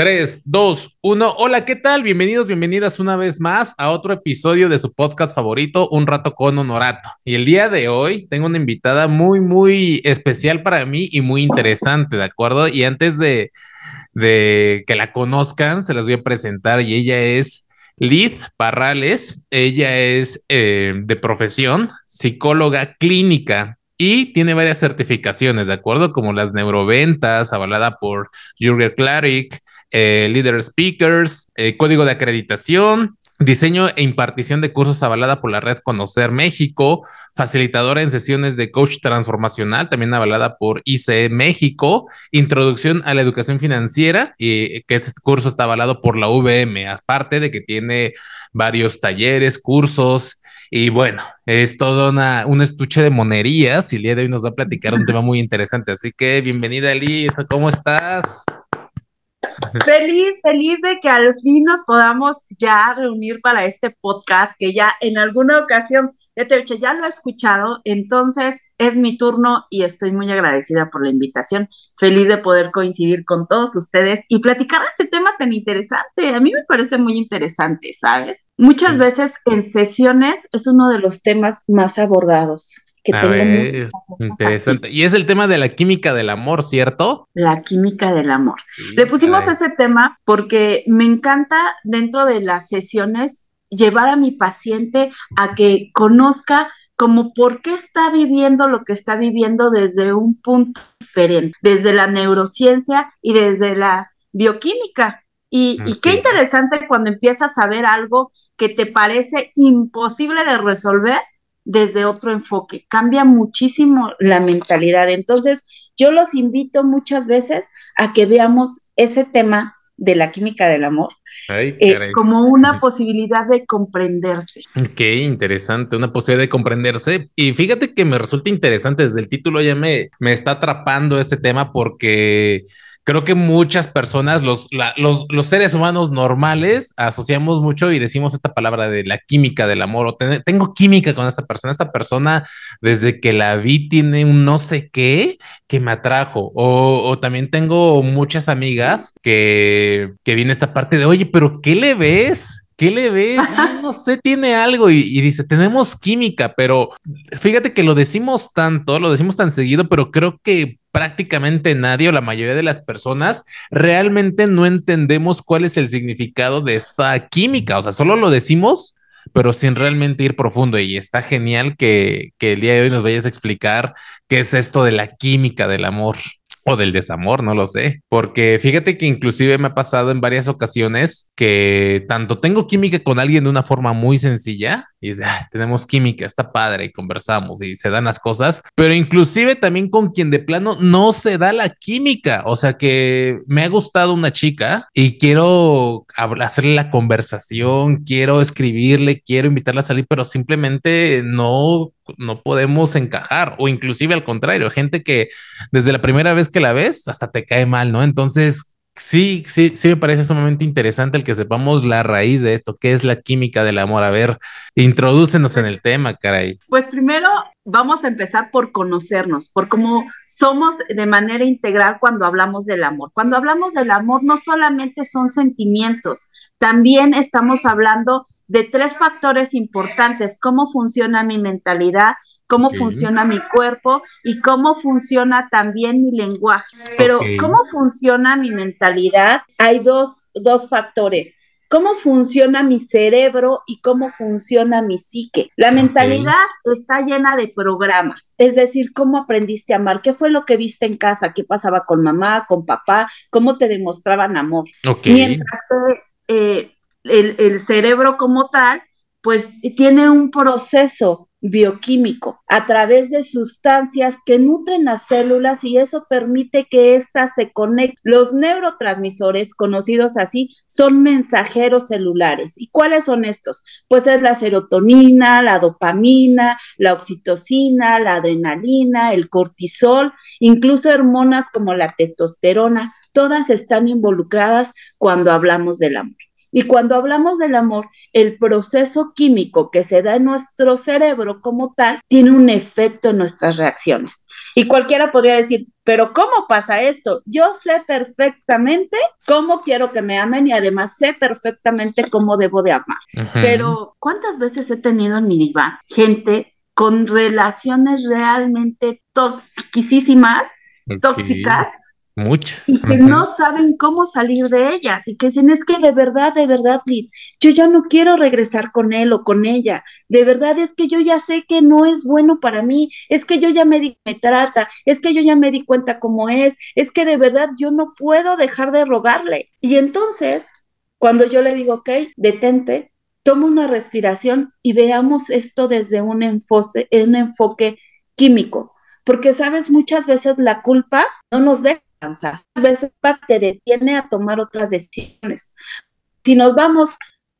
3, 2, 1. Hola, ¿qué tal? Bienvenidos, bienvenidas una vez más a otro episodio de su podcast favorito, Un Rato con Honorato. Y el día de hoy tengo una invitada muy, muy especial para mí y muy interesante, ¿de acuerdo? Y antes de, que la conozcan, se las voy a presentar y ella es Liz Parrales. Ella es eh, de profesión psicóloga clínica y tiene varias certificaciones, ¿de acuerdo? Como las neuroventas, avalada por Jürgen Klarik, eh, Leader Speakers, eh, código de acreditación, diseño e impartición de cursos avalada por la red Conocer México, facilitadora en sesiones de coach transformacional, también avalada por ICE México, introducción a la educación financiera, y que ese curso está avalado por la VM, aparte de que tiene varios talleres, cursos, y bueno, es todo una, un estuche de monerías y el día de hoy nos va a platicar un tema muy interesante. Así que bienvenida, Elisa, ¿cómo estás? Feliz, feliz de que al fin nos podamos ya reunir para este podcast que ya en alguna ocasión, ya te he dicho, ya lo he escuchado, entonces es mi turno y estoy muy agradecida por la invitación, feliz de poder coincidir con todos ustedes y platicar de este tema tan interesante. A mí me parece muy interesante, ¿sabes? Muchas veces en sesiones es uno de los temas más abordados que a interesante. Y es el tema de la química del amor, ¿cierto? La química del amor. Le pusimos ese tema porque me encanta dentro de las sesiones llevar a mi paciente a que conozca como por qué está viviendo lo que está viviendo desde un punto diferente, desde la neurociencia y desde la bioquímica. Y, y, qué interesante cuando empiezas a ver algo que te parece imposible de resolver desde otro enfoque, cambia muchísimo la mentalidad. Entonces, yo los invito muchas veces a que veamos ese tema de la química del amor eh, como una posibilidad de comprenderse. Qué interesante, una posibilidad de comprenderse. Y fíjate que me resulta interesante, desde el título ya me, me está atrapando este tema porque creo que muchas personas, los, los, los, seres humanos normales, asociamos mucho y decimos esta palabra de la química del amor, o tengo química con esta persona, esta persona desde que la vi tiene un no sé qué que me atrajo, o, o también tengo muchas amigas que, que viene esta parte de, oye, pero ¿qué le ves? ¿Qué le ves? No, sé, tiene algo y, y, dice, tenemos química, pero fíjate que lo decimos tanto, lo decimos tan seguido, pero creo que prácticamente nadie o la mayoría de las personas realmente no entendemos cuál es el significado de esta química. O sea, solo lo decimos, pero sin realmente ir profundo. Y está genial que, que el día de hoy nos vayas a explicar qué es esto de la química del amor o del desamor, no lo sé, porque fíjate que inclusive me ha pasado en varias ocasiones que tanto tengo química con alguien de una forma muy sencilla y dice, tenemos química, está padre y conversamos y se dan las cosas, pero inclusive también con quien de plano no se da la química, o sea que me ha gustado una chica y quiero hacerle la conversación, quiero escribirle, quiero invitarla a salir, pero simplemente no no podemos encajar o inclusive al contrario, gente que desde la primera vez que la ves hasta te cae mal, ¿no? Entonces, sí, sí, sí me parece sumamente interesante el que sepamos la raíz de esto, qué es la química del amor. A ver, introdúcenos en el tema, caray. Pues primero vamos a empezar por conocernos, por cómo somos de manera integral cuando hablamos del amor. Cuando hablamos del amor no solamente son sentimientos, también estamos hablando de tres factores importantes, cómo funciona mi mentalidad, cómo funciona mi cuerpo y cómo funciona también mi lenguaje. Pero cómo funciona mi mentalidad, hay dos, dos factores cómo funciona mi cerebro y cómo funciona mi psique. La mentalidad está llena de programas, es decir, cómo aprendiste a amar, qué fue lo que viste en casa, qué pasaba con mamá, con papá, cómo te demostraban amor. Mientras que eh, el, el cerebro como tal, pues tiene un proceso bioquímico a través de sustancias que nutren las células y eso permite que éstas se conecten. Los neurotransmisores, conocidos así, son mensajeros celulares. ¿Y cuáles son estos? Pues es la serotonina, la dopamina, la oxitocina, la adrenalina, el cortisol, incluso hormonas como la testosterona, todas están involucradas cuando hablamos del amor. Y cuando hablamos del amor, el proceso químico que se da en nuestro cerebro como tal tiene un efecto en nuestras reacciones. Y cualquiera podría decir, pero ¿cómo pasa esto? Yo sé perfectamente cómo quiero que me amen y además sé perfectamente cómo debo de amar. Pero ¿cuántas veces he tenido en mi diván gente con relaciones realmente toxicísimas, tóxicas? Muchas. Y que no saben cómo salir de ellas y que dicen, es que de verdad, de verdad, yo ya no quiero regresar con él o con ella. De verdad es que yo ya sé que no es bueno para mí. Es que yo ya me di, me trata. Es que yo ya me di cuenta cómo es. Es que de verdad yo no puedo dejar de rogarle. Y entonces, cuando yo le digo, ok, detente, toma una respiración y veamos esto desde un, enfoque, un enfoque químico. Porque, sabes, muchas veces la culpa no nos deja a veces te detiene a tomar otras decisiones. Si nos vamos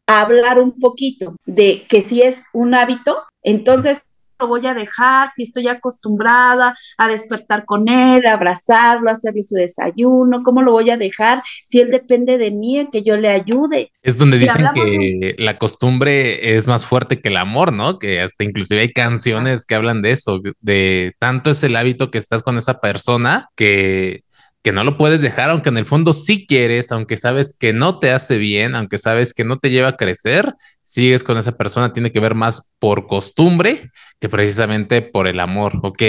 a hablar un poquito de que si es un hábito, entonces lo voy a dejar, si estoy acostumbrada a despertar con él, a abrazarlo, a hacerle su desayuno, ¿cómo lo voy a dejar si él depende de mí, que yo le ayude? Es donde dicen que la costumbre es más fuerte que el amor, ¿no? Que hasta inclusive hay canciones que hablan de eso, de tanto es el hábito que estás con esa persona que que no lo puedes dejar, aunque en el fondo sí quieres, aunque sabes que no te hace bien, aunque sabes que no te lleva a crecer, sigues con esa persona, tiene que ver más por costumbre que precisamente por el amor, ¿ok?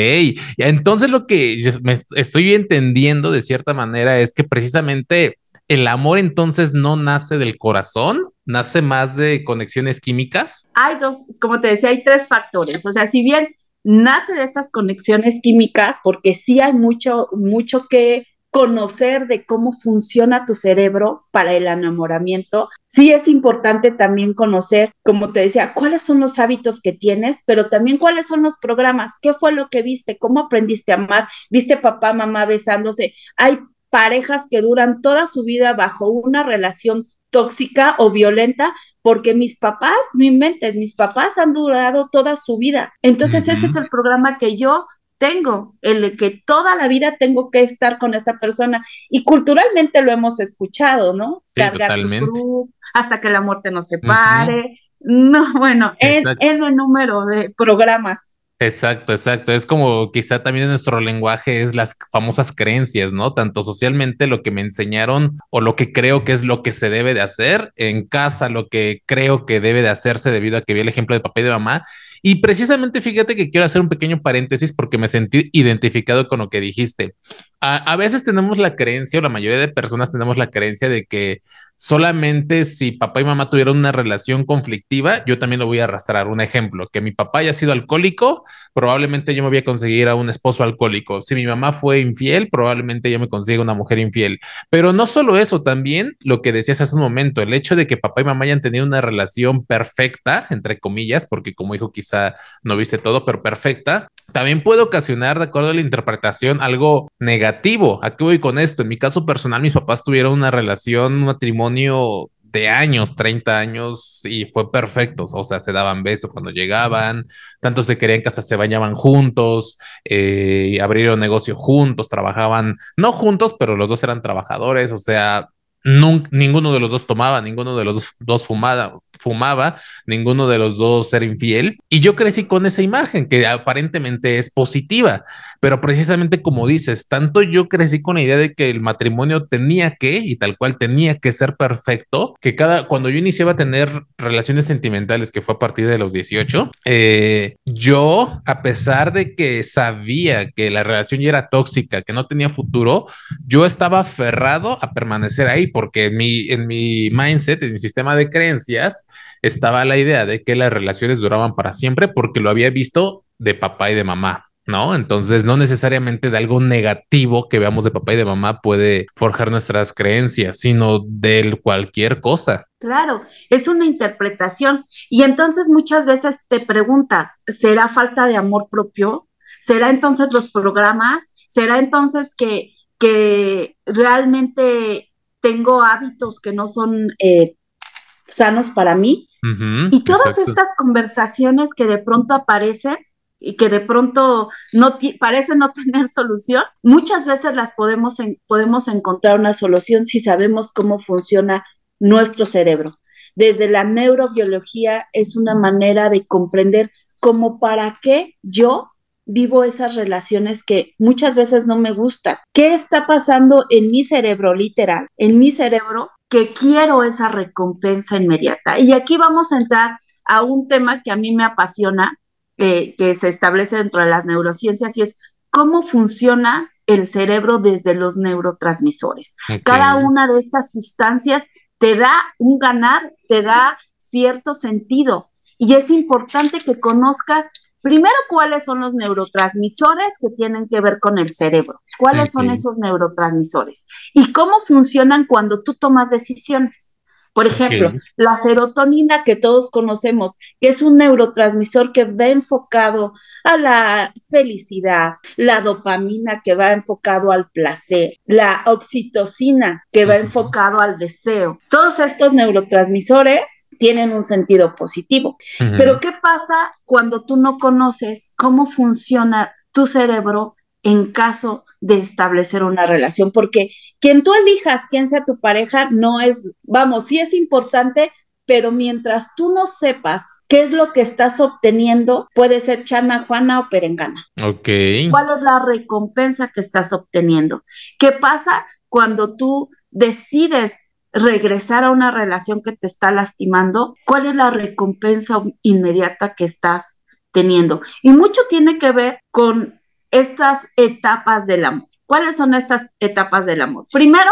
Entonces lo que me estoy entendiendo de cierta manera es que precisamente el amor entonces no nace del corazón, nace más de conexiones químicas. Hay dos, como te decía, hay tres factores, o sea, si bien nace de estas conexiones químicas, porque sí hay mucho, mucho que conocer de cómo funciona tu cerebro para el enamoramiento. Sí es importante también conocer, como te decía, cuáles son los hábitos que tienes, pero también cuáles son los programas, qué fue lo que viste, cómo aprendiste a amar, viste papá, mamá besándose. Hay parejas que duran toda su vida bajo una relación tóxica o violenta, porque mis papás, no inventes, mis papás han durado toda su vida. Entonces ese es el programa que yo tengo, el que toda la vida tengo que estar con esta persona. Y culturalmente lo hemos escuchado, ¿no? Cargar tu cruz hasta que la muerte nos separe. No, bueno, es, el número de programas. Exacto, exacto. Es como quizá también en nuestro lenguaje es las famosas creencias, ¿no? Tanto socialmente lo que me enseñaron o lo que creo que es lo que se debe de hacer, en casa lo que creo que debe de hacerse debido a que vi el ejemplo de papá y de mamá y precisamente fíjate que quiero hacer un pequeño paréntesis porque me sentí identificado con lo que dijiste. A, veces tenemos la creencia, o la mayoría de personas tenemos la creencia de que solamente si papá y mamá tuvieron una relación conflictiva, yo también lo voy a arrastrar. Un ejemplo, que mi papá haya sido alcohólico, probablemente yo me voy a conseguir a un esposo alcohólico. Si mi mamá fue infiel, probablemente yo me consiga una mujer infiel. Pero no solo eso, también lo que decías hace un momento, el hecho de que papá y mamá hayan tenido una relación perfecta, entre comillas, porque como dijo, quizá no viste todo, pero perfecta, también puede ocasionar, de acuerdo a la interpretación, algo negativo. ¿A qué voy con esto? En mi caso personal, mis papás tuvieron una relación, un matrimonio de años, 30 años, y fue perfecto. O sea, se daban besos cuando llegaban, tanto se querían que hasta se bañaban juntos, eh, abrieron negocio juntos, trabajaban, no juntos, pero los dos eran trabajadores. O sea, ninguno de los dos tomaba, ninguno de los dos fumaba, fumaba, ninguno de los dos era infiel. Y yo crecí con esa imagen que aparentemente es positiva, pero precisamente como dices, tanto yo crecí con la idea de que el matrimonio tenía que, y tal cual tenía que ser perfecto, que cada, cuando yo iniciaba a tener relaciones sentimentales, que fue a partir de los 18, eh, yo, a pesar de que sabía que la relación ya era tóxica, que no tenía futuro, yo estaba aferrado a permanecer ahí, porque en mi, en mi mindset, en mi sistema de creencias, estaba la idea de que las relaciones duraban para siempre porque lo había visto de papá y de mamá. ¿no? Entonces, no necesariamente de algo negativo que veamos de papá y de mamá puede forjar nuestras creencias, sino de cualquier cosa. Claro, es una interpretación. Y entonces muchas veces te preguntas, ¿será falta de amor propio? ¿Será entonces los programas? ¿Será entonces que, que realmente tengo hábitos que no son eh, sanos para mí? y todas estas conversaciones que de pronto aparecen y que de pronto no parece no tener solución, muchas veces las podemos, podemos encontrar una solución si sabemos cómo funciona nuestro cerebro. Desde la neurobiología es una manera de comprender cómo para qué yo vivo esas relaciones que muchas veces no me gustan. ¿Qué está pasando en mi cerebro literal? En mi cerebro que quiero esa recompensa inmediata. Y aquí vamos a entrar a un tema que a mí me apasiona, eh, que se establece dentro de las neurociencias, y es cómo funciona el cerebro desde los neurotransmisores. Cada una de estas sustancias te da un ganar, te da cierto sentido. Y es importante que conozcas primero cuáles son los neurotransmisores que tienen que ver con el cerebro, cuáles son esos neurotransmisores y cómo funcionan cuando tú tomas decisiones. Por ejemplo, la serotonina que todos conocemos, que es un neurotransmisor que va enfocado a la felicidad, la dopamina que va enfocado al placer, la oxitocina que va enfocado al deseo. Todos estos neurotransmisores tienen un sentido positivo. Pero ¿qué pasa cuando tú no conoces cómo funciona tu cerebro en caso de establecer una relación, porque quien tú elijas, quien sea tu pareja, no es, vamos, sí es importante, pero mientras tú no sepas qué es lo que estás obteniendo, puede ser chana, juana o perengana. Ok. ¿Cuál es la recompensa que estás obteniendo? ¿Qué pasa cuando tú decides regresar a una relación que te está lastimando? ¿Cuál es la recompensa inmediata que estás teniendo? Y mucho tiene que ver con estas etapas del amor. ¿Cuáles son estas etapas del amor? Primero,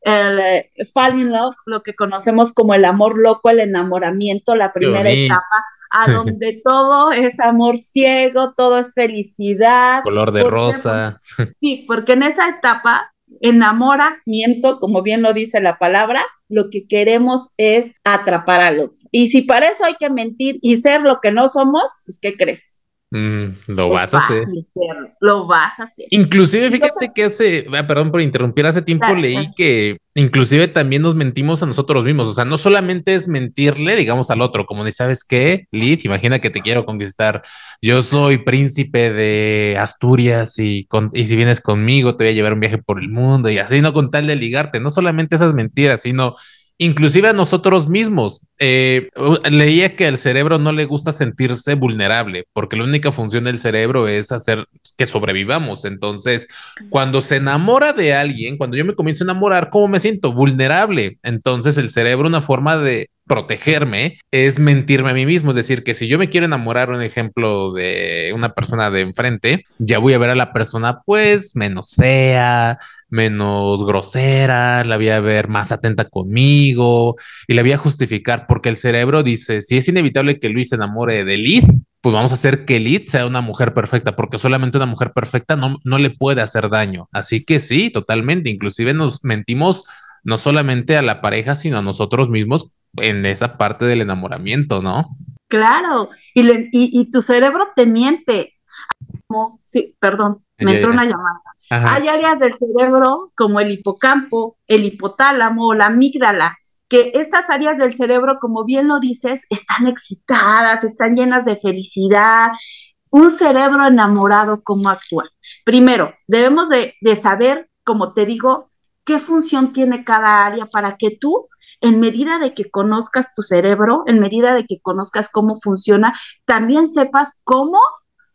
el eh, fall in love, lo que conocemos como el amor loco, el enamoramiento, la primera etapa, a donde todo es amor ciego, todo es felicidad. Color de rosa. Sí, porque en esa etapa, enamoramiento, como bien lo dice la palabra, lo que queremos es atrapar al otro. Y si para eso hay que mentir y ser lo que no somos, pues ¿qué crees? Mm, lo vas a hacer. Lo vas a hacer. Inclusive, fíjate que hace, ah, perdón por interrumpir, hace tiempo leí que inclusive también nos mentimos a nosotros mismos. O sea, no solamente es mentirle, digamos, al otro, como ni sabes qué, Lid, imagina que te quiero conquistar. Yo soy príncipe de Asturias y, y si vienes conmigo te voy a llevar un viaje por el mundo y así, no con tal de ligarte. No solamente esas mentiras, sino inclusive a nosotros mismos. Eh, leía que al cerebro no le gusta sentirse vulnerable, porque la única función del cerebro es hacer que sobrevivamos. Entonces, cuando se enamora de alguien, cuando yo me comienzo a enamorar, ¿cómo me siento? Vulnerable. Entonces, el cerebro, una forma de protegerme es mentirme a mí mismo. Es decir, que si yo me quiero enamorar, un ejemplo de una persona de enfrente, ya voy a ver a la persona pues menos fea, menos grosera, la voy a ver más atenta conmigo y la voy a justificar porque el cerebro dice, si es inevitable que Luis se enamore de Liz, pues vamos a hacer que Liz sea una mujer perfecta, porque solamente una mujer perfecta no, no le puede hacer daño. Así que sí, totalmente. Inclusive nos mentimos no solamente a la pareja, sino a nosotros mismos en esa parte del enamoramiento, ¿no? Claro, y, y, tu cerebro te miente. sí, perdón, me entró una llamada. Hay áreas del cerebro como el hipocampo, el hipotálamo, la amígdala, que estas áreas del cerebro, como bien lo dices, están excitadas, están llenas de felicidad. Un cerebro enamorado, ¿cómo actúa? Primero, debemos de, de saber, como te digo, qué función tiene cada área para que tú en medida de que conozcas tu cerebro, en medida de que conozcas cómo funciona, también sepas cómo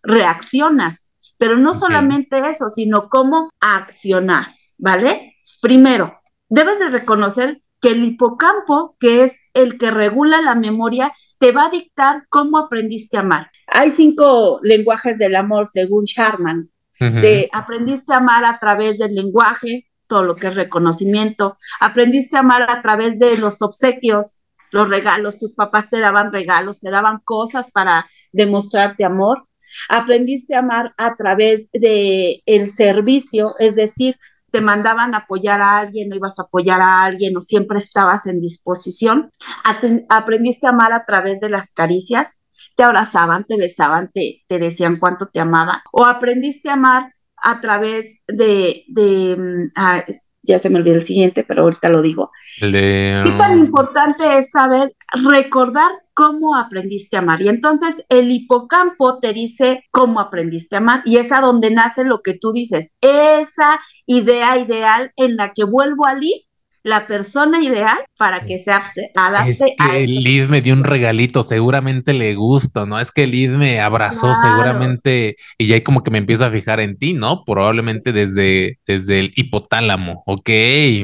reaccionas. Pero no solamente eso, sino cómo accionar, ¿vale? Primero, debes de reconocer que el hipocampo, que es el que regula la memoria, te va a dictar cómo aprendiste a amar. Hay cinco lenguajes del amor, según Sharman. De aprendiste a amar a través del lenguaje, todo lo que es reconocimiento. Aprendiste a amar a través de los obsequios, los regalos. Tus papás te daban regalos, te daban cosas para demostrarte amor. Aprendiste a amar a través de el servicio, es decir, te mandaban apoyar a alguien, no ibas a apoyar a alguien o siempre estabas en disposición. Aprendiste a amar a través de las caricias, te abrazaban, te besaban, te, te decían cuánto te amaban. O aprendiste a amar a través de, de mm, ah, ya se me olvidó el siguiente, pero ahorita lo digo. ¿Qué tan importante es saber recordar cómo aprendiste a amar? Y entonces el hipocampo te dice cómo aprendiste a amar y es a donde nace lo que tú dices, esa idea ideal en la que vuelvo a ir la persona ideal para que se adapte, es que Liz me dio un regalito, seguramente le gusto, ¿no? Es que Liz me abrazó seguramente y ya como que me empiezo a fijar en ti, ¿no? Probablemente desde, desde el hipotálamo. Ok,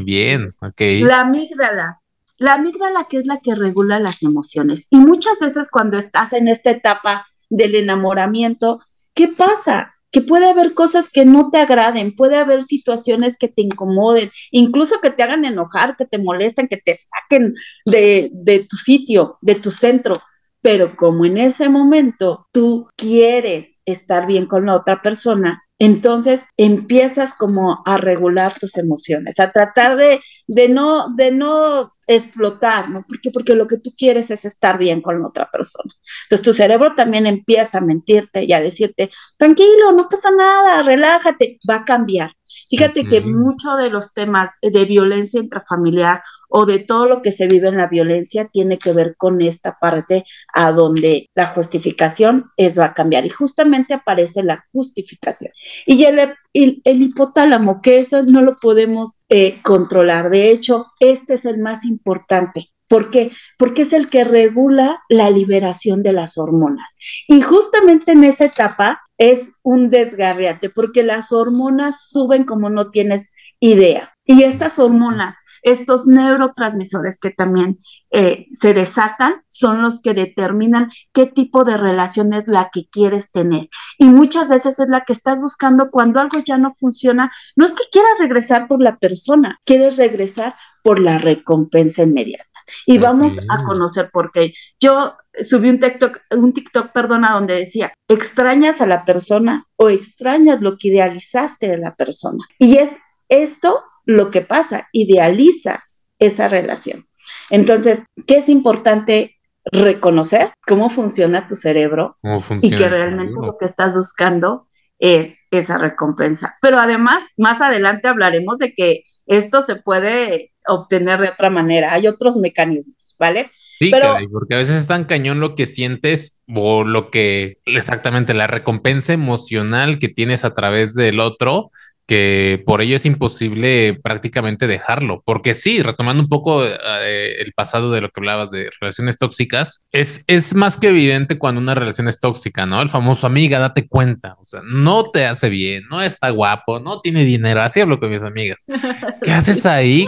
bien, ok. La amígdala. La amígdala que es la que regula las emociones. Y muchas veces cuando estás en esta etapa del enamoramiento, ¿qué pasa? Que puede haber cosas que no te agraden, puede haber situaciones que te incomoden, incluso que te hagan enojar, que te molesten, que te saquen de, de tu sitio, de tu centro. Pero como en ese momento tú quieres estar bien con la otra persona, entonces empiezas como a regular tus emociones, a tratar de, de, no, de no explotar, ¿no? ¿Por Porque lo que tú quieres es estar bien con otra persona. Entonces tu cerebro también empieza a mentirte y a decirte, tranquilo, no pasa nada, relájate, va a cambiar. Fíjate que muchos de los temas de violencia intrafamiliar o de todo lo que se vive en la violencia tiene que ver con esta parte a donde la justificación es va a cambiar y justamente aparece la justificación. Y el, el, hipotálamo, que eso no lo podemos eh, controlar. De hecho, este es el más importante. ¿Por qué? Porque es el que regula la liberación de las hormonas. Y justamente en esa etapa es un desgarriate, porque las hormonas suben como no tienes idea. Y estas hormonas, estos neurotransmisores que también eh, se desatan, son los que determinan qué tipo de relación es la que quieres tener. Y muchas veces es la que estás buscando cuando algo ya no funciona. No es que quieras regresar por la persona, quieres regresar por la recompensa inmediata. Y vamos a conocer por qué. Yo subí un TikTok, un TikTok, perdona, donde decía, extrañas a la persona o extrañas lo que idealizaste de la persona. Y es esto lo que pasa, idealizas esa relación. Entonces, ¿qué es importante reconocer? Cómo funciona tu cerebro y que realmente lo que estás buscando es esa recompensa. Pero además, más adelante hablaremos de que esto se puede obtener de otra manera. Hay otros mecanismos, ¿vale? Sí, Pero, porque a veces es tan cañón lo que sientes o lo que exactamente la recompensa emocional que tienes a través del otro que por ello es imposible prácticamente dejarlo, porque sí, retomando un poco eh, el pasado de lo que hablabas de relaciones tóxicas, es, es más que evidente cuando una relación es tóxica, ¿no? El famoso amiga, date cuenta, o sea, no te hace bien, no está guapo, no tiene dinero, así hablo con mis amigas. ¿Qué haces ahí?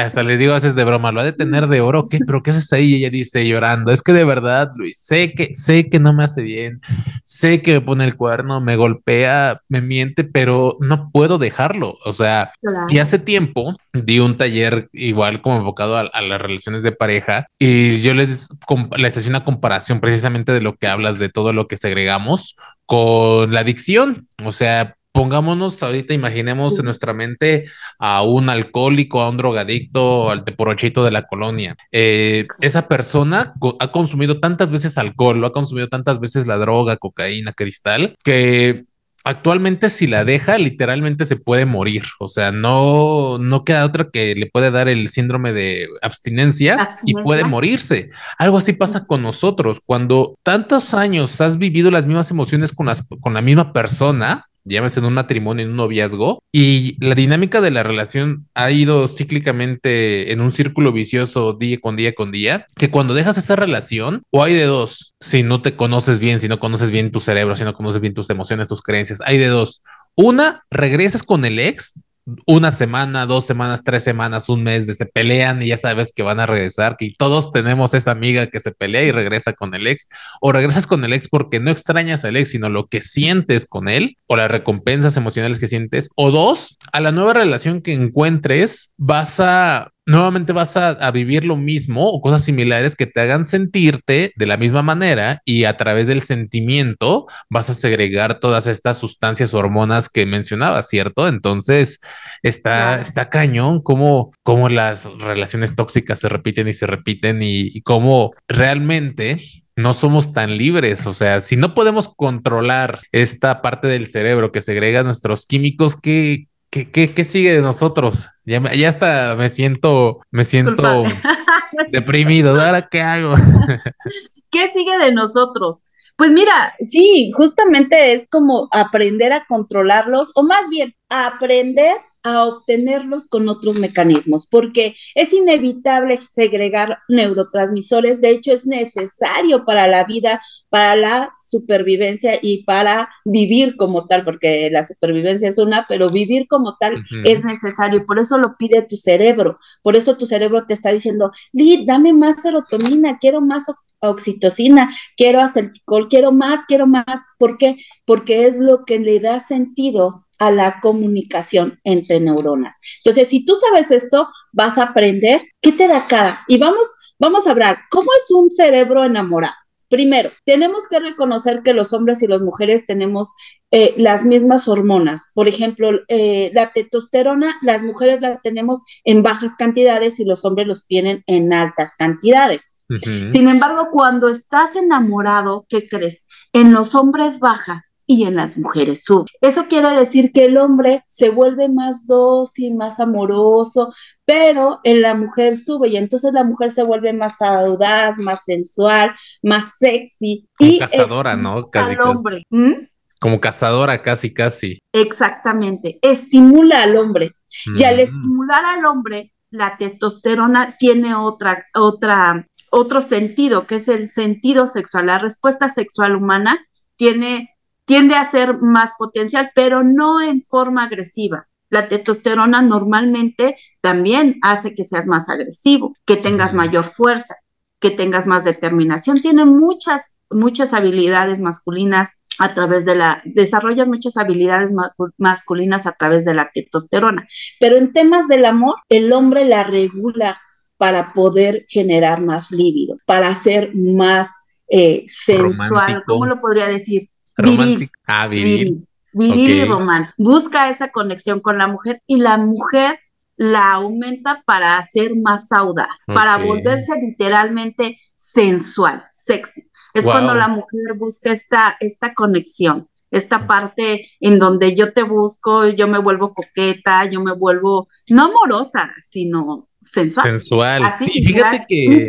Hasta le digo, haces de broma, lo ha de tener de oro, ¿qué? ¿Pero qué haces ahí? Y ella dice llorando, es que de verdad, Luis, sé que, sé que no me hace bien, sé que me pone el cuerno, me golpea, me miente, pero no puedo dejarlo. O sea, y hace tiempo di un taller igual como enfocado a, las relaciones de pareja y yo les, les hacía una comparación precisamente de lo que hablas de todo lo que segregamos con la adicción. O sea, pongámonos ahorita, imaginemos en nuestra mente a un alcohólico, a un drogadicto, al teporochito de la colonia. Eh, esa persona ha consumido tantas veces alcohol, lo ha consumido tantas veces la droga, cocaína, cristal, que actualmente si la deja, literalmente se puede morir. O sea, no, no queda otra que le puede dar el síndrome de abstinencia, y puede morirse. Algo así pasa con nosotros. Cuando tantos años has vivido las mismas emociones con, las, con la misma persona, llámese en un matrimonio, en un noviazgo, y la dinámica de la relación ha ido cíclicamente en un círculo vicioso día con día con día, que cuando dejas esa relación, o hay de dos, si no te conoces bien, si no conoces bien tu cerebro, si no conoces bien tus emociones, tus creencias, hay de dos. Una, regresas con el ex una semana, dos semanas, tres semanas, un mes de se pelean y ya sabes que van a regresar, que todos tenemos esa amiga que se pelea y regresa con el ex, o regresas con el ex porque no extrañas al ex, sino lo que sientes con él, o las recompensas emocionales que sientes, o dos, a la nueva relación que encuentres, vas a nuevamente vas a, vivir lo mismo o cosas similares que te hagan sentirte de la misma manera y a través del sentimiento vas a segregar todas estas sustancias, hormonas que mencionaba, ¿cierto? Entonces está, está cañón cómo, cómo las relaciones tóxicas se repiten y se repiten y, y cómo realmente no somos tan libres. O sea, si no podemos controlar esta parte del cerebro que segrega nuestros químicos, ¿qué, ¿Qué, sigue de nosotros? Ya, ya hasta me siento, me siento deprimido. ¿Ahora qué hago? ¿Qué sigue de nosotros? Pues mira, sí, justamente es como aprender a controlarlos, o más bien aprender a obtenerlos con otros mecanismos, porque es inevitable segregar neurotransmisores, de hecho es necesario para la vida, para la supervivencia y para vivir como tal, porque la supervivencia es una, pero vivir como tal es necesario, por eso lo pide tu cerebro, por eso tu cerebro te está diciendo, Lid, dame más serotonina, quiero más oxitocina, quiero acetilcol, quiero más, quiero más, ¿por qué? Porque es lo que le da sentido a la comunicación entre neuronas. Entonces, si tú sabes esto, vas a aprender qué te da cada. Y vamos, vamos a hablar, ¿cómo es un cerebro enamorado? Primero, tenemos que reconocer que los hombres y las mujeres tenemos eh, las mismas hormonas. Por ejemplo, eh, la testosterona, las mujeres la tenemos en bajas cantidades y los hombres los tienen en altas cantidades. Sin embargo, cuando estás enamorado, ¿qué crees? En los hombres baja y en las mujeres sube. Eso quiere decir que el hombre se vuelve más dócil, más amoroso, pero en la mujer sube y entonces la mujer se vuelve más audaz, más sensual, más sexy. Como y cazadora, ¿no? Casi, al hombre. ¿Mm? Como cazadora, casi, casi. Exactamente. Estimula al hombre. Y al estimular al hombre, la testosterona tiene otra, otra, otro sentido, que es el sentido sexual. La respuesta sexual humana tiene tiende a ser más potencial, pero no en forma agresiva. La testosterona normalmente también hace que seas más agresivo, que tengas mayor fuerza, que tengas más determinación. Tiene muchas, muchas habilidades masculinas a través de la, desarrollas muchas habilidades masculinas a través de la testosterona. Pero en temas del amor, el hombre la regula para poder generar más líbido, para ser más eh, sensual, ¿cómo lo podría decir? Viril. Ah, viril. Viril, y romántico. Busca esa conexión con la mujer y la mujer la aumenta para hacer más audaz, para volverse literalmente sensual, sexy. Es cuando la mujer busca esta, esta conexión, esta parte en donde yo te busco, yo me vuelvo coqueta, yo me vuelvo no amorosa, sino sensual. Sensual. sí, fíjate que.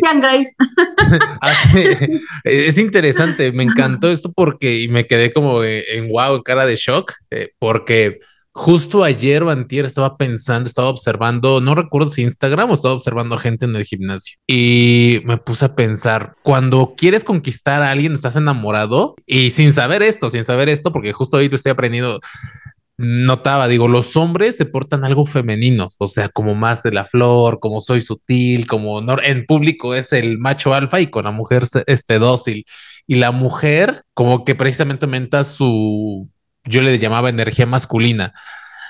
es interesante, me encantó esto porque y me quedé como en wow, en cara de shock, eh, porque justo ayer o antier estaba pensando, estaba observando, no recuerdo si Instagram o estaba observando a gente en el gimnasio y me puse a pensar, cuando quieres conquistar a alguien, estás enamorado y sin saber esto, sin saber esto, porque justo hoy lo estoy aprendiendo notaba, digo, los hombres se portan algo femeninos, o sea, como más de la flor, como soy sutil, como en público es el macho alfa y con la mujer este dócil. Y la mujer como que precisamente aumenta su, yo le llamaba energía masculina.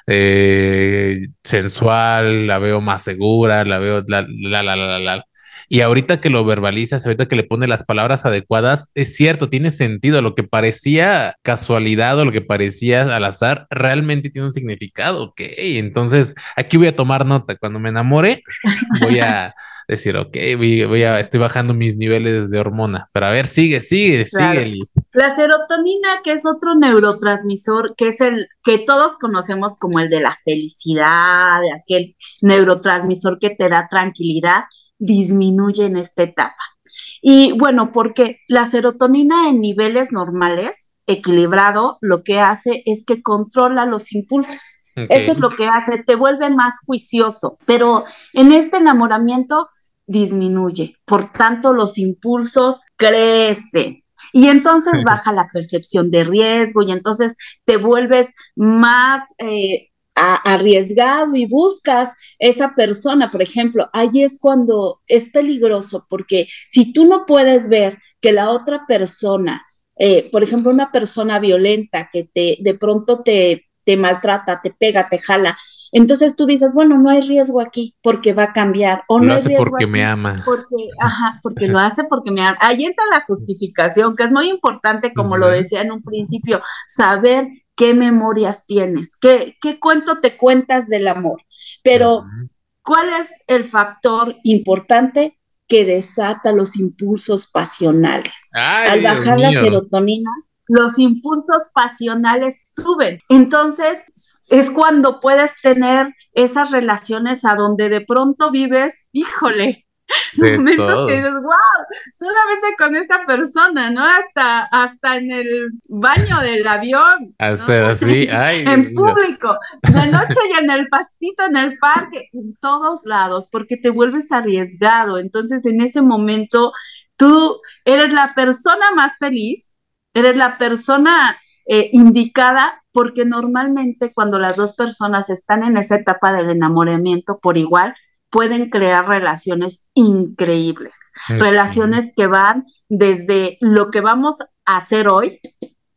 Eh, sensual, la veo más segura, la veo la, la, la, la, la. Y ahorita que lo verbalizas, ahorita que le pone las palabras adecuadas, es cierto, tiene sentido. Lo que parecía casualidad o lo que parecía al azar, realmente tiene un significado. Ok, entonces aquí voy a tomar nota. Cuando me enamore, voy a decir, ok, voy, a, estoy bajando mis niveles de hormona. Pero a ver, sigue, sigue, sigue. La serotonina, que es otro neurotransmisor, que es el que todos conocemos como el de la felicidad, aquel neurotransmisor que te da tranquilidad, disminuye en esta etapa. Y bueno, porque la serotonina en niveles normales, equilibrado, lo que hace es que controla los impulsos. Eso es lo que hace, te vuelve más juicioso, pero en este enamoramiento disminuye, por tanto los impulsos crecen. Y entonces baja la percepción de riesgo y entonces te vuelves más eh, arriesgado y buscas esa persona, por ejemplo, ahí es cuando es peligroso, porque si tú no puedes ver que la otra persona, eh, por ejemplo, una persona violenta que te de pronto te, te maltrata, te pega, te jala, entonces tú dices, bueno, no hay riesgo aquí porque va a cambiar. O lo no hace porque me ama. Porque, ajá, porque lo hace porque me ama. Ahí entra la justificación, que es muy importante, como lo decía en un principio, saber qué memorias tienes, qué, qué cuento te cuentas del amor. Pero, ¿cuál es el factor importante? que desata los impulsos pasionales. Al bajar la serotonina, los impulsos pasionales suben. Entonces, es cuando puedes tener esas relaciones a donde de pronto vives, híjole, momentos que dices, wow, solamente con esta persona, ¿no? Hasta, hasta en el baño del avión. Hasta así, ay. en público, de noche y en el pastito, en el parque, en todos lados, porque te vuelves arriesgado. Entonces, en ese momento, tú eres la persona más feliz, eres la persona eh, indicada, porque normalmente cuando las dos personas están en esa etapa del enamoramiento por igual, pueden crear relaciones increíbles, relaciones que van desde lo que vamos a hacer hoy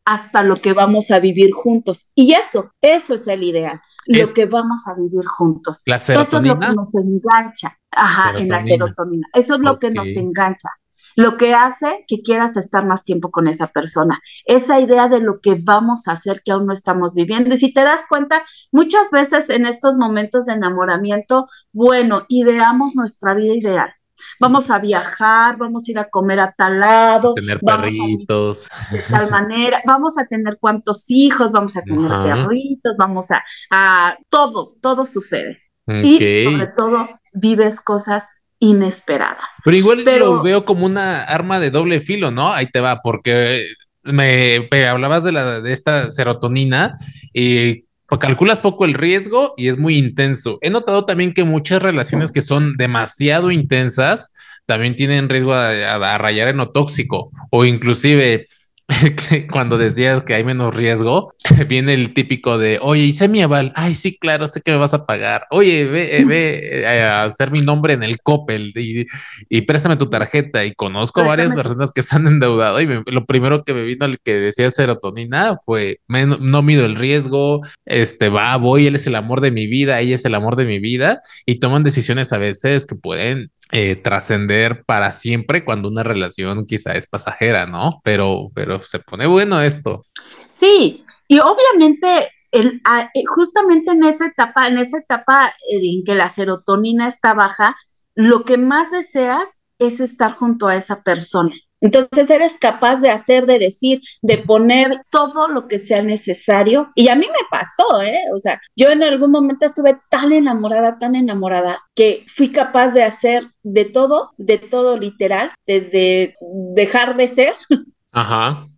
hasta lo que vamos a vivir juntos. Y eso, eso es el ideal, lo que vamos a vivir juntos. Eso es lo que nos engancha, ajá, en la serotonina. Eso es lo que nos engancha lo que hace que quieras estar más tiempo con esa persona, esa idea de lo que vamos a hacer que aún no estamos viviendo. Y si te das cuenta, muchas veces en estos momentos de enamoramiento, bueno, ideamos nuestra vida ideal. Vamos a viajar, vamos a ir a comer a tal lado, tener vamos perritos. de tal manera, vamos a tener cuántos hijos, vamos a tener perritos, vamos a, a todo, todo sucede. Y sobre todo vives cosas inesperadas. Pero igual lo veo como una arma de doble filo, ¿no? Ahí te va, porque me, hablabas de, la, de esta serotonina y calculas poco el riesgo y es muy intenso. He notado también que muchas relaciones que son demasiado intensas también tienen riesgo a rayar en lo tóxico o inclusive cuando decías que hay menos riesgo, viene el típico de, oye, hice mi aval, ay, sí, claro, sé que me vas a pagar, oye, ve, eh, ve eh, a hacer mi nombre en el Coppel y, y préstame tu tarjeta. Y conozco varias personas que se han endeudado y lo primero que me vino al que decía serotonina fue, no mido el riesgo, este, va, voy, él es el amor de mi vida, ella es el amor de mi vida y toman decisiones a veces que pueden eh, trascender para siempre cuando una relación quizá es pasajera, ¿no? Pero, pero se pone bueno esto. Sí, y obviamente el, eh, justamente en esa etapa, en esa etapa eh, en que la serotonina está baja, lo que más deseas es estar junto a esa persona. Entonces eres capaz de hacer, de decir, de poner todo lo que sea necesario. Y a mí me pasó, ¿eh? O sea, yo en algún momento estuve tan enamorada, tan enamorada, que fui capaz de hacer de todo, de todo literal, desde dejar de ser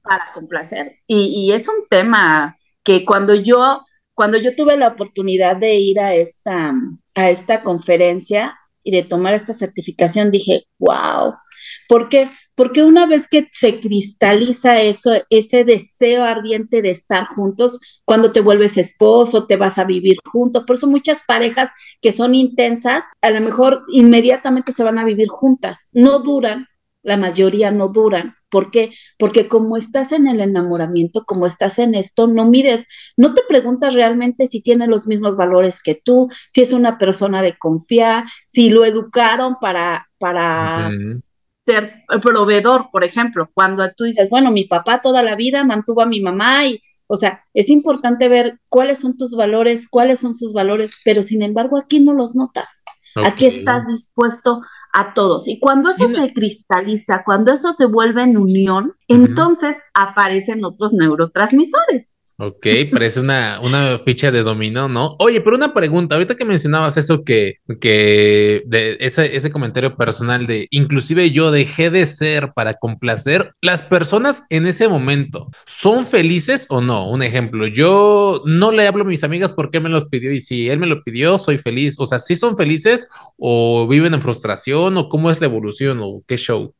para complacer. Y, y es un tema que cuando yo, cuando yo tuve la oportunidad de ir a esta, a esta conferencia y de tomar esta certificación, dije, wow, ¿Por qué? Porque una vez que se cristaliza eso, ese deseo ardiente de estar juntos, cuando te vuelves esposo, te vas a vivir juntos, por eso muchas parejas que son intensas, a lo mejor inmediatamente se van a vivir juntas, no duran, la mayoría no duran. ¿Por qué? Porque como estás en el enamoramiento, como estás en esto, no mires, no te preguntas realmente si tiene los mismos valores que tú, si es una persona de confiar, si lo educaron para, para, ser proveedor, por ejemplo, cuando tú dices, bueno, mi papá toda la vida mantuvo a mi mamá y, o sea, es importante ver cuáles son tus valores, cuáles son sus valores, pero sin embargo aquí no los notas. Aquí estás dispuesto a todos. Y cuando eso se cristaliza, cuando eso se vuelve en unión, entonces aparecen otros neurotransmisores. Ok, parece una, una ficha de dominó, ¿no? Oye, pero una pregunta, ahorita que mencionabas eso que, que ese, ese comentario personal de inclusive yo dejé de ser para complacer, las personas en ese momento, ¿son felices o no? Un ejemplo, yo no le hablo a mis amigas porque él me los pidió y si él me lo pidió, soy feliz. O sea, ¿sí son felices o viven en frustración o cómo es la evolución o qué show?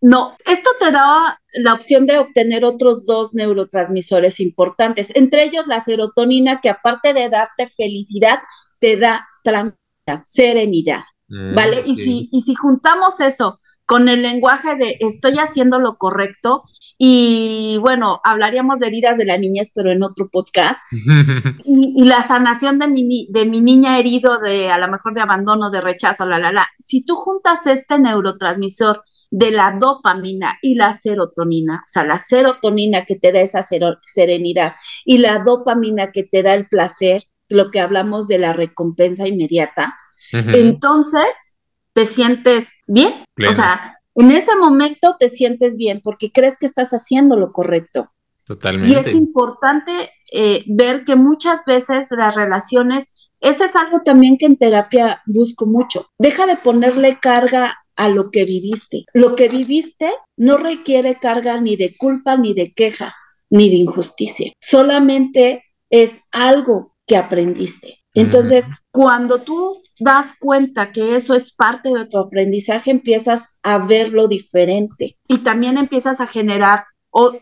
No, esto te da la opción de obtener otros dos neurotransmisores importantes, entre ellos la serotonina, que aparte de darte felicidad, te da tranquilidad, serenidad, mm, ¿vale? Y, si, y si juntamos eso con el lenguaje de estoy haciendo lo correcto y bueno, hablaríamos de heridas de la niñez, pero en otro podcast, y, la sanación de mi, de mi niña herido de a lo mejor de abandono, de rechazo, la, la, la, si tú juntas este neurotransmisor, de la dopamina y la serotonina, o sea, la serotonina que te da esa serenidad y la dopamina que te da el placer, lo que hablamos de la recompensa inmediata, entonces te sientes bien, o sea, en ese momento te sientes bien porque crees que estás haciendo lo correcto. Totalmente. Y es importante eh, ver que muchas veces las relaciones, ese es algo también que en terapia busco mucho. Deja de ponerle carga a lo que viviste. Lo que viviste no requiere carga ni de culpa, ni de queja, ni de injusticia. Solamente es algo que aprendiste. Entonces, cuando tú das cuenta que eso es parte de tu aprendizaje, empiezas a verlo diferente y también empiezas a generar o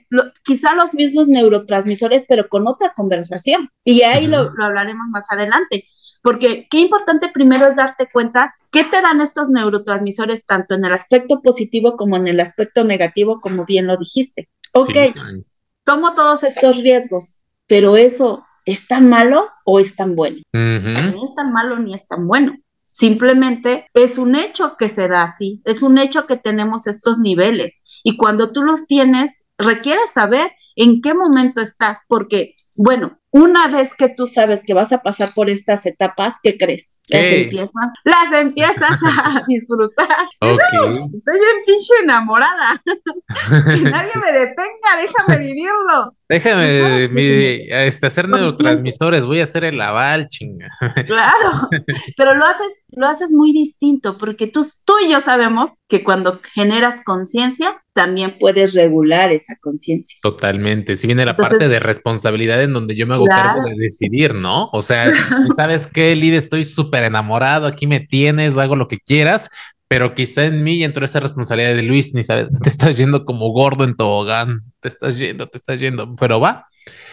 quizá los mismos neurotransmisores, pero con otra conversación. Y ahí lo, lo, hablaremos más adelante, porque qué importante primero es darte cuenta qué te dan estos neurotransmisores, tanto en el aspecto positivo como en el aspecto negativo, como bien lo dijiste. Ok, tomo todos estos riesgos, pero eso ¿es tan malo o es tan bueno? Ni es tan malo ni es tan bueno. Simplemente es un hecho que se da así, es un hecho que tenemos estos niveles y cuando tú los tienes, requieres saber en qué momento estás, porque, bueno, una vez que tú sabes que vas a pasar por estas etapas, ¿qué crees? Las empiezas, las empiezas a disfrutar. estoy bien pinche enamorada. que nadie me detenga, déjame vivirlo. Déjame este, hacer neurotransmisores, voy a hacer el aval, chinga. claro, pero lo haces, lo haces muy distinto, porque tú, tú y yo sabemos que cuando generas conciencia, también puedes regular esa conciencia. Totalmente. Si viene la parte de responsabilidad en donde yo me hago cargo de decidir, ¿no? O sea, sabes qué, Lid, estoy súper enamorado, aquí me tienes, hago lo que quieras, pero quizá en mí entró esa responsabilidad de Luis, ni sabes, te estás yendo como gordo en tobogán, te estás yendo, te estás yendo, pero va,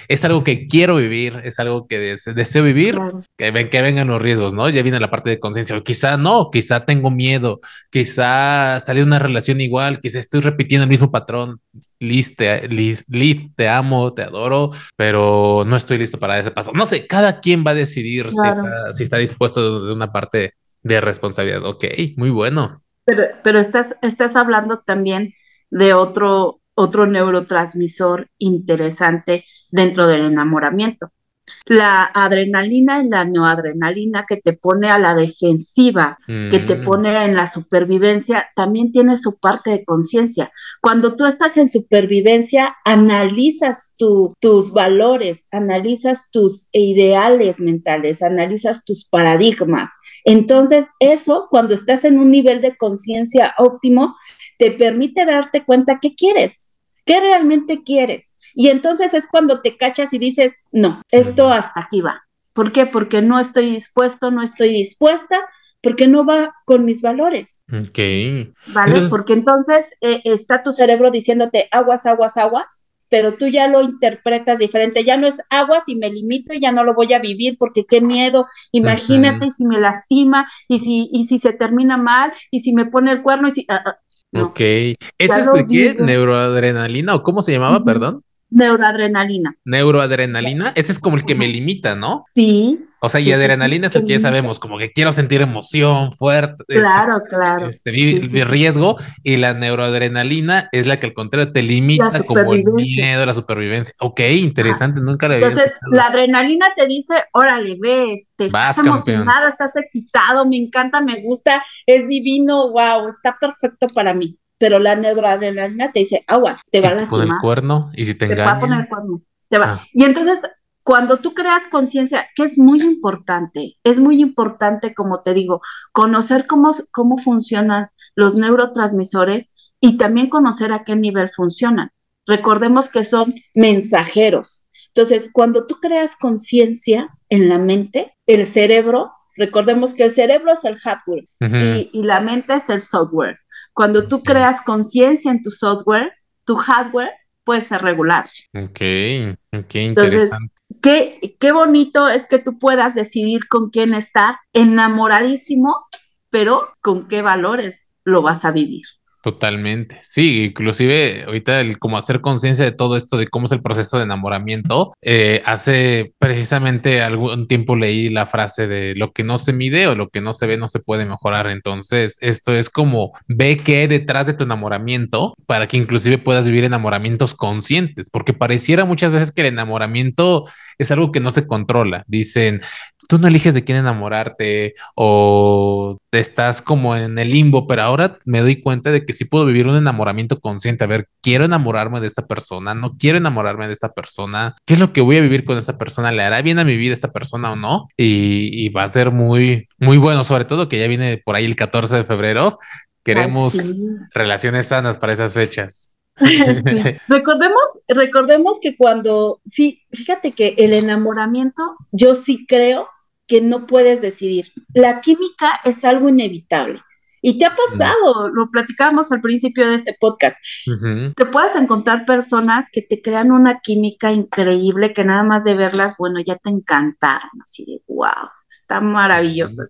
es algo que quiero vivir, es algo que deseo vivir, que, ven, que vengan los riesgos, ¿no? Ya viene la parte de conciencia, quizá no, quizá tengo miedo, quizá salí de una relación igual, quizá estoy repitiendo el mismo patrón, Liz te, te amo, te adoro, pero no estoy listo para ese paso. No sé, cada quien va a decidir si, está, si está dispuesto de una parte de responsabilidad. Ok, muy bueno. Pero, pero estás, estás hablando también de otro, otro neurotransmisor interesante dentro del enamoramiento. La adrenalina y la noadrenalina que te pone a la defensiva, que te mm. pone en la supervivencia, también tiene su parte de conciencia. Cuando tú estás en supervivencia, analizas tus valores, analizas tus ideales mentales, analizas tus paradigmas. Entonces, eso, cuando estás en un nivel de conciencia óptimo, te permite darte cuenta qué quieres, qué realmente quieres. Y entonces es cuando te cachas y dices, no, esto hasta aquí va. ¿Por qué? Porque no estoy dispuesto, no estoy dispuesta, porque no va con mis valores. Ok. ¿Vale? Porque entonces eh, está tu cerebro diciéndote aguas, aguas, aguas, pero tú ya lo interpretas diferente. Ya no es aguas y me limito y ya no lo voy a vivir porque qué miedo. Imagínate si me lastima y si, y si se termina mal y si me pone el cuerno y si. Ah, ah, ok. ¿Es de qué? ¿Neuroadrenalina o cómo se llamaba, perdón? Neuroadrenalina. Neuroadrenalina, ese es como el que me limita, ¿no? Sí. O sea, y adrenalina es el que ya sabemos, como que quiero sentir emoción fuerte. Este, claro, claro. Este, riesgo. Y la neuroadrenalina es la que al contrario te limita como el miedo, la supervivencia. Ok, interesante, nunca lo Entonces, la adrenalina te dice, órale, ves, te estás emocionado, estás excitado, me encanta, me gusta, es divino, wow, está perfecto para mí pero la neuroadrenalina te dice, agua, te va a lastimar. el cuerno y si te, te va a poner el cuerno. Te va. Ah. Y entonces, cuando tú creas conciencia, que es muy importante, es muy importante, como te digo, conocer cómo, cómo funcionan los neurotransmisores y también conocer a qué nivel funcionan. Recordemos que son mensajeros. Entonces, cuando tú creas conciencia en la mente, el cerebro, recordemos que el cerebro es el hardware y la mente es el software. Cuando tú creas conciencia en tu software, tu hardware puede ser regular. Ok, ok, interesante. qué, qué bonito es que tú puedas decidir con quién estar enamoradísimo, pero con qué valores lo vas a vivir. Totalmente. Sí, inclusive ahorita el como hacer conciencia de todo esto, de cómo es el proceso de enamoramiento. Eh, hace precisamente algún tiempo leí la frase de lo que no se mide o lo que no se ve no se puede mejorar. Entonces, esto es como ve qué hay detrás de tu enamoramiento para que inclusive puedas vivir enamoramientos conscientes, porque pareciera muchas veces que el enamoramiento es algo que no se controla. Dicen, tú no eliges de quién enamorarte o estás como en el limbo, pero ahora me doy cuenta de que sí puedo vivir un enamoramiento consciente. A ver, quiero enamorarme de esta persona, no quiero enamorarme de esta persona. ¿Qué es lo que voy a vivir con esta persona? ¿Le hará bien a mi vida esta persona o no? Y, y va a ser muy, muy bueno, sobre todo que ya viene por ahí el 14 de febrero Queremos relaciones sanas para esas fechas. Recordemos, recordemos que cuando, sí, fíjate que el enamoramiento, yo sí creo que no puedes decidir. La química es algo inevitable. Y te ha pasado, lo platicábamos al principio de este podcast. Te puedes encontrar personas que te crean una química increíble que nada más de verlas, bueno, ya te encantaron, así de wow, está maravilloso.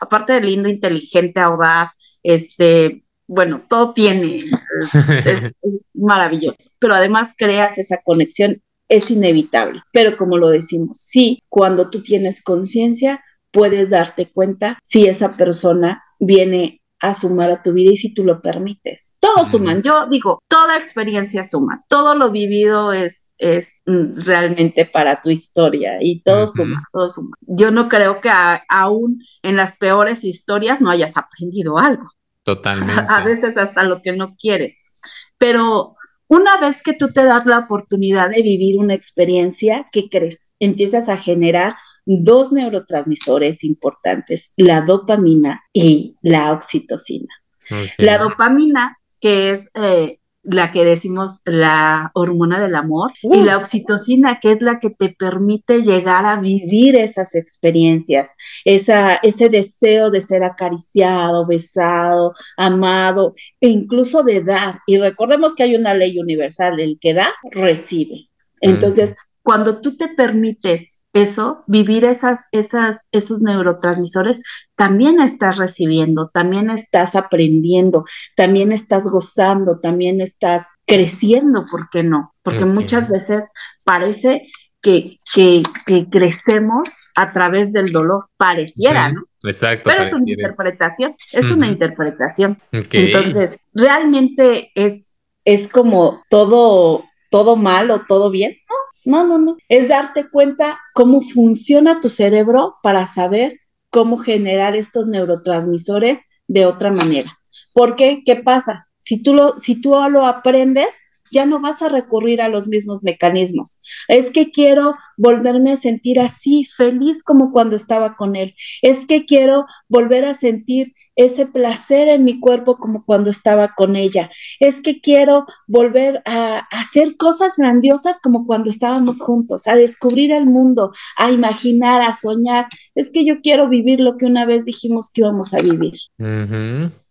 Aparte de lindo, inteligente, audaz, este, bueno, todo tiene, es, maravilloso, pero además creas esa conexión, es inevitable. Pero como lo decimos, sí, cuando tú tienes conciencia, puedes darte cuenta si esa persona viene a sumar a tu vida y si tú lo permites. Todos suman. Yo digo, toda experiencia suma. Todo lo vivido es, es mm, realmente para tu historia y todo suma, todo suma. Yo no creo que aún en las peores historias no hayas aprendido algo. Totalmente. A, veces hasta lo que no quieres. Pero una vez que tú te das la oportunidad de vivir una experiencia, ¿qué crees? Empiezas a generar dos neurotransmisores importantes, la dopamina y la oxitocina. La dopamina, que es eh, la que decimos la hormona del amor, y la oxitocina, que es la que te permite llegar a vivir esas experiencias, esa, ese deseo de ser acariciado, besado, amado, e incluso de dar. Y recordemos que hay una ley universal, el que da, recibe. Entonces, cuando tú te permites eso, vivir esas, esas, esos neurotransmisores, también estás recibiendo, también estás aprendiendo, también estás gozando, también estás creciendo, ¿por qué no? Porque muchas veces parece que, que, crecemos a través del dolor, pareciera, ¿no? Exacto. Pero es una interpretación, es una interpretación. Entonces, realmente es, es como todo, todo mal o todo bien, ¿no? No, no, no. Es darte cuenta cómo funciona tu cerebro para saber cómo generar estos neurotransmisores de otra manera. ¿Por qué? ¿Qué pasa? Si tú lo, si tú lo aprendes, ya no vas a recurrir a los mismos mecanismos. Es que quiero volverme a sentir así, feliz como cuando estaba con él. Es que quiero volver a sentir ese placer en mi cuerpo como cuando estaba con ella. Es que quiero volver a, hacer cosas grandiosas como cuando estábamos juntos, a descubrir el mundo, a imaginar, a soñar. Es que yo quiero vivir lo que una vez dijimos que íbamos a vivir.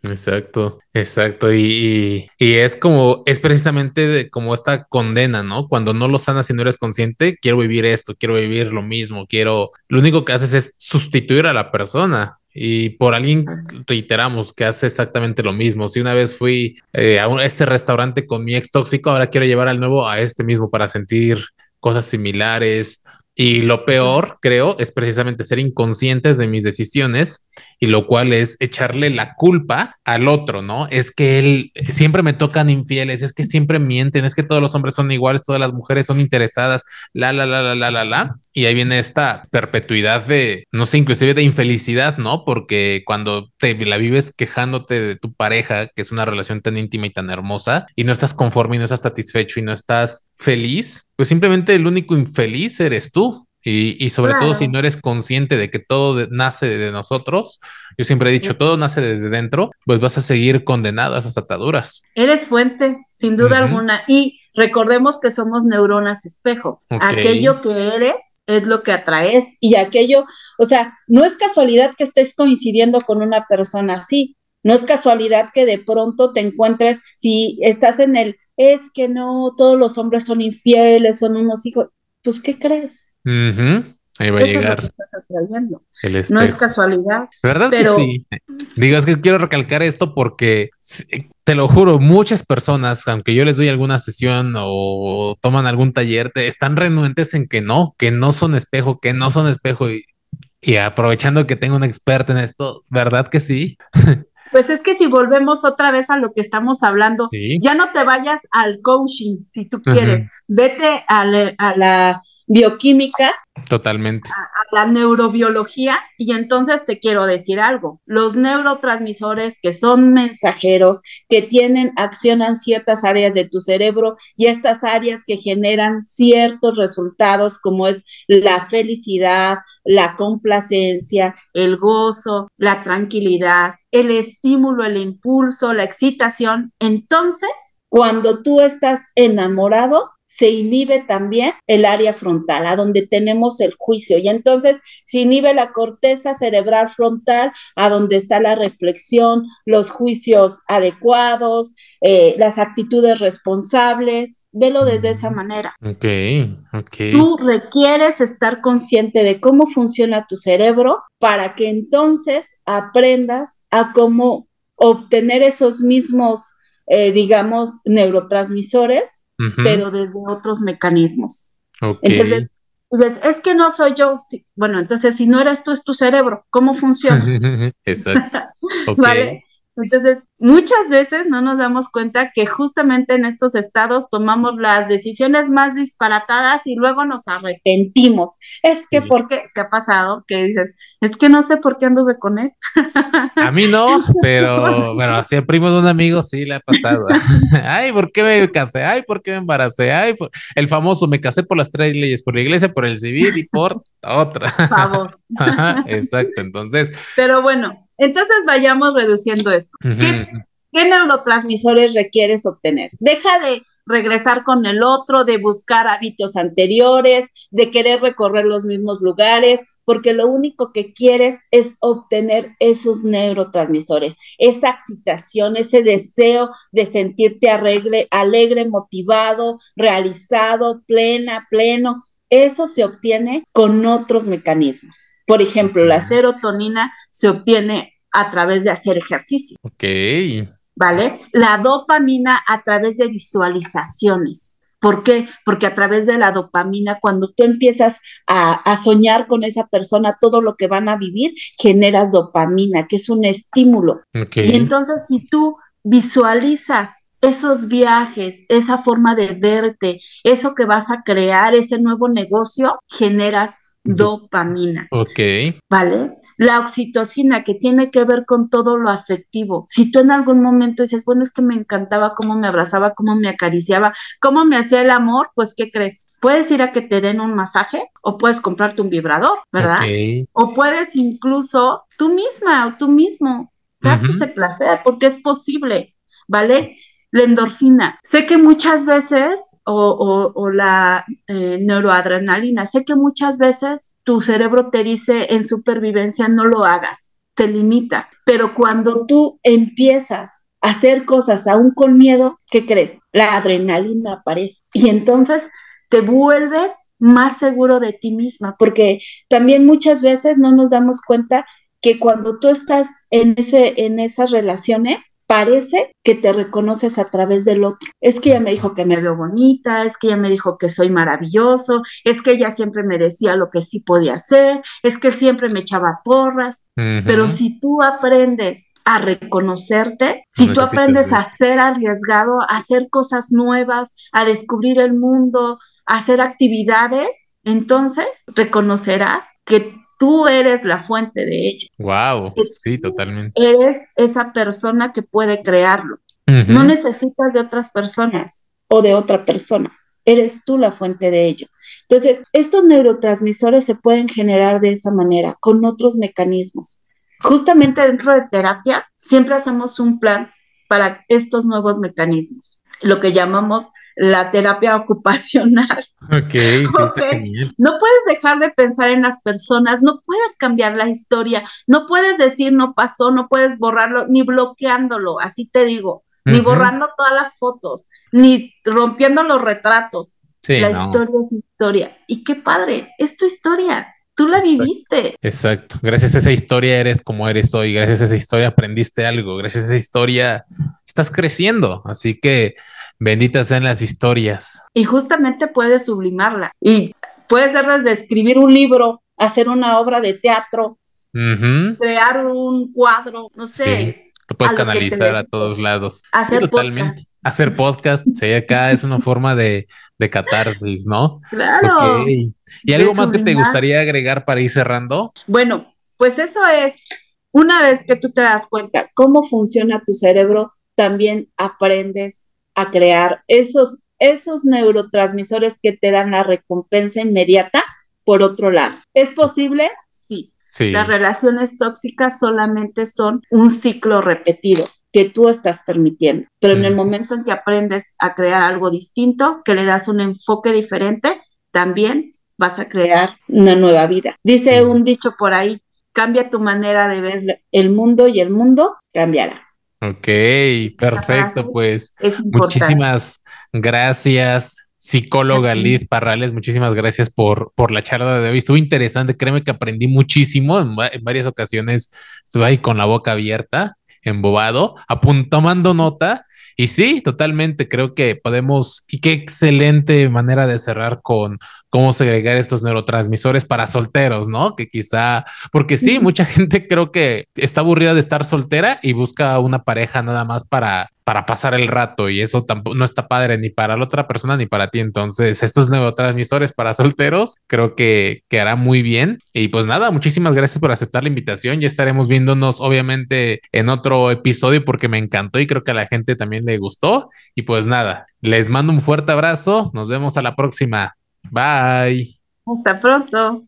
Exacto, exacto. Y, es como, es precisamente como esta condena, ¿no? Cuando no lo sanas y no eres consciente, quiero vivir esto, quiero vivir lo mismo, quiero, lo único que haces es sustituir a la persona. Y por alguien reiteramos que hace exactamente lo mismo. Si una vez fui eh, a, a este restaurante con mi ex tóxico, ahora quiero llevar al nuevo a este mismo para sentir cosas similares, y lo peor, creo, es precisamente ser inconscientes de mis decisiones y lo cual es echarle la culpa al otro, ¿no? Es que él siempre me tocan infieles, es que siempre mienten, es que todos los hombres son iguales, todas las mujeres son interesadas, la, la, la, la, la, la, la. Y ahí viene esta perpetuidad de, no sé, inclusive de infelicidad, ¿no? Porque cuando te la vives quejándote de tu pareja, que es una relación tan íntima y tan hermosa, y no estás conforme y no estás satisfecho y no estás feliz, pues simplemente el único infeliz eres tú. Y, sobre todo si no eres consciente de que todo nace de nosotros, yo siempre he dicho, todo nace desde dentro, pues vas a seguir condenado a esas ataduras. Eres fuente, sin duda alguna. Y recordemos que somos neuronas espejo. Aquello que eres es lo que atraes y aquello, o sea, no es casualidad que estés coincidiendo con una persona así. No es casualidad que de pronto te encuentres, si estás en el, es que no, todos los hombres son infieles, son unos hijos, pues ¿qué crees? Ahí va a llegar. no es casualidad. ¿Verdad pero... que sí? Digo, es que quiero recalcar esto porque te lo juro, muchas personas, aunque yo les doy alguna sesión o toman algún taller, están renuentes en que no, que no son espejo, que no son espejo. Y, y aprovechando que tengo un experto en esto, ¿verdad que sí? Pues es que si volvemos otra vez a lo que estamos hablando, ya no te vayas al coaching si tú quieres, vete a, la bioquímica. Totalmente. A, la neurobiología. Y entonces te quiero decir algo. Los neurotransmisores que son mensajeros, que tienen, accionan ciertas áreas de tu cerebro y estas áreas que generan ciertos resultados como es la felicidad, la complacencia, el gozo, la tranquilidad, el estímulo, el impulso, la excitación. Entonces, cuando tú estás enamorado, se inhibe también el área frontal, a donde tenemos el juicio. Y entonces se inhibe la corteza cerebral frontal, a donde está la reflexión, los juicios adecuados, eh, las actitudes responsables. Velo desde esa manera. Ok, ok. Tú requieres estar consciente de cómo funciona tu cerebro para que entonces aprendas a cómo obtener esos mismos, eh, digamos, neurotransmisores pero desde otros mecanismos. Entonces, es que no soy yo. bueno, entonces si no eres tú, es tu cerebro. ¿Cómo funciona? Exacto. ¿Vale? Entonces, muchas veces no nos damos cuenta que justamente en estos estados tomamos las decisiones más disparatadas y luego nos arrepentimos. Es que, ¿por qué? ¿Qué ha pasado? Que dices, es que no sé por qué anduve con él. A mí no, pero bueno, así el primo de un amigo sí le ha pasado. Ay, ¿por qué me casé? Ay, ¿por qué me embaracé? Ay, el famoso, me casé por las tres leyes, por la iglesia, por el civil y por otra. Por favor. exacto, entonces. Pero bueno, entonces vayamos reduciendo esto. ¿Qué, neurotransmisores requieres obtener? Deja de regresar con el otro, de buscar hábitos anteriores, de querer recorrer los mismos lugares, porque lo único que quieres es obtener esos neurotransmisores, esa excitación, ese deseo de sentirte alegre, alegre motivado, realizado, plena, pleno. Eso se obtiene con otros mecanismos. Por ejemplo, la serotonina se obtiene a través de hacer ejercicio. Ok. ¿Vale? La dopamina a través de visualizaciones. ¿Por qué? Porque a través de la dopamina, cuando tú empiezas a, soñar con esa persona todo lo que van a vivir, generas dopamina, que es un estímulo. Y entonces si tú visualizas esos viajes, esa forma de verte, eso que vas a crear, ese nuevo negocio, generas dopamina. Ok. ¿Vale? La oxitocina que tiene que ver con todo lo afectivo. Si tú en algún momento dices, bueno, es que me encantaba cómo me abrazaba, cómo me acariciaba, cómo me hacía el amor, pues ¿qué crees? Puedes ir a que te den un masaje o puedes comprarte un vibrador, ¿verdad? O puedes incluso tú misma o tú mismo darte ese placer porque es posible, ¿vale? la endorfina. Sé que muchas veces, o, la eh, neuroadrenalina, sé que muchas veces tu cerebro te dice en supervivencia no lo hagas, te limita, pero cuando tú empiezas a hacer cosas aún con miedo, ¿qué crees? La adrenalina aparece y entonces te vuelves más seguro de ti misma, porque también muchas veces no nos damos cuenta que cuando tú estás en, ese, en esas relaciones, parece que te reconoces a través del otro. Es que ella me dijo que me veo bonita, es que ella me dijo que soy maravilloso, es que ella siempre me decía lo que sí podía hacer, es que él siempre me echaba porras. Pero si tú aprendes a reconocerte, si tú aprendes a ser arriesgado, a hacer cosas nuevas, a descubrir el mundo, a hacer actividades, entonces reconocerás que tú eres la fuente de ello. Wow, sí, totalmente. Eres esa persona que puede crearlo. No necesitas de otras personas o de otra persona. Eres tú la fuente de ello. Entonces, estos neurotransmisores se pueden generar de esa manera, con otros mecanismos. Justamente dentro de terapia, siempre hacemos un plan para estos nuevos mecanismos, lo que llamamos la terapia ocupacional. Ok, no puedes dejar de pensar en las personas, no puedes cambiar la historia, no puedes decir no pasó, no puedes borrarlo, ni bloqueándolo, así te digo, ni borrando todas las fotos, ni rompiendo los retratos. la historia es historia. Y qué padre, es tu historia. Tú la viviste. Exacto. Gracias a esa historia eres como eres hoy. Gracias a esa historia aprendiste algo. Gracias a esa historia estás creciendo. Así que Benditas sean las historias. Y justamente puedes sublimarla. Y puede ser desde escribir un libro, hacer una obra de teatro, crear un cuadro, no sé. Lo puedes canalizar a todos lados. Hacer totalmente. Hacer podcast, sí, acá es una forma de, de catarsis, ¿no? Claro. ¿Y algo más que te gustaría agregar para ir cerrando? Bueno, pues eso es, una vez que tú te das cuenta cómo funciona tu cerebro, también aprendes a crear esos, esos neurotransmisores que te dan la recompensa inmediata por otro lado. ¿Es posible? Sí. Sí. Las relaciones tóxicas solamente son un ciclo repetido que tú estás permitiendo. Pero en el momento en que aprendes a crear algo distinto, que le das un enfoque diferente, también vas a crear una nueva vida. Dice un dicho por ahí, cambia tu manera de ver el mundo y el mundo cambiará. Ok, perfecto, pues muchísimas gracias, psicóloga Liz Parrales, muchísimas gracias por, por la charla de hoy. Estuvo interesante, créeme que aprendí muchísimo, en, varias ocasiones estuve ahí con la boca abierta, embobado, tomando nota. Y sí, totalmente, creo que podemos, y qué excelente manera de cerrar con, cómo segregar estos neurotransmisores para solteros, ¿no? Que quizá, porque sí, mucha gente creo que está aburrida de estar soltera y busca una pareja nada más para, para pasar el rato y eso tampoco no está padre ni para la otra persona ni para ti. Entonces, estos neurotransmisores para solteros creo que, que hará muy bien. Y pues nada, muchísimas gracias por aceptar la invitación. Ya estaremos viéndonos obviamente en otro episodio porque me encantó y creo que a la gente también le gustó. Y pues nada, les mando un fuerte abrazo. Nos vemos a la próxima. Bye. Hasta pronto.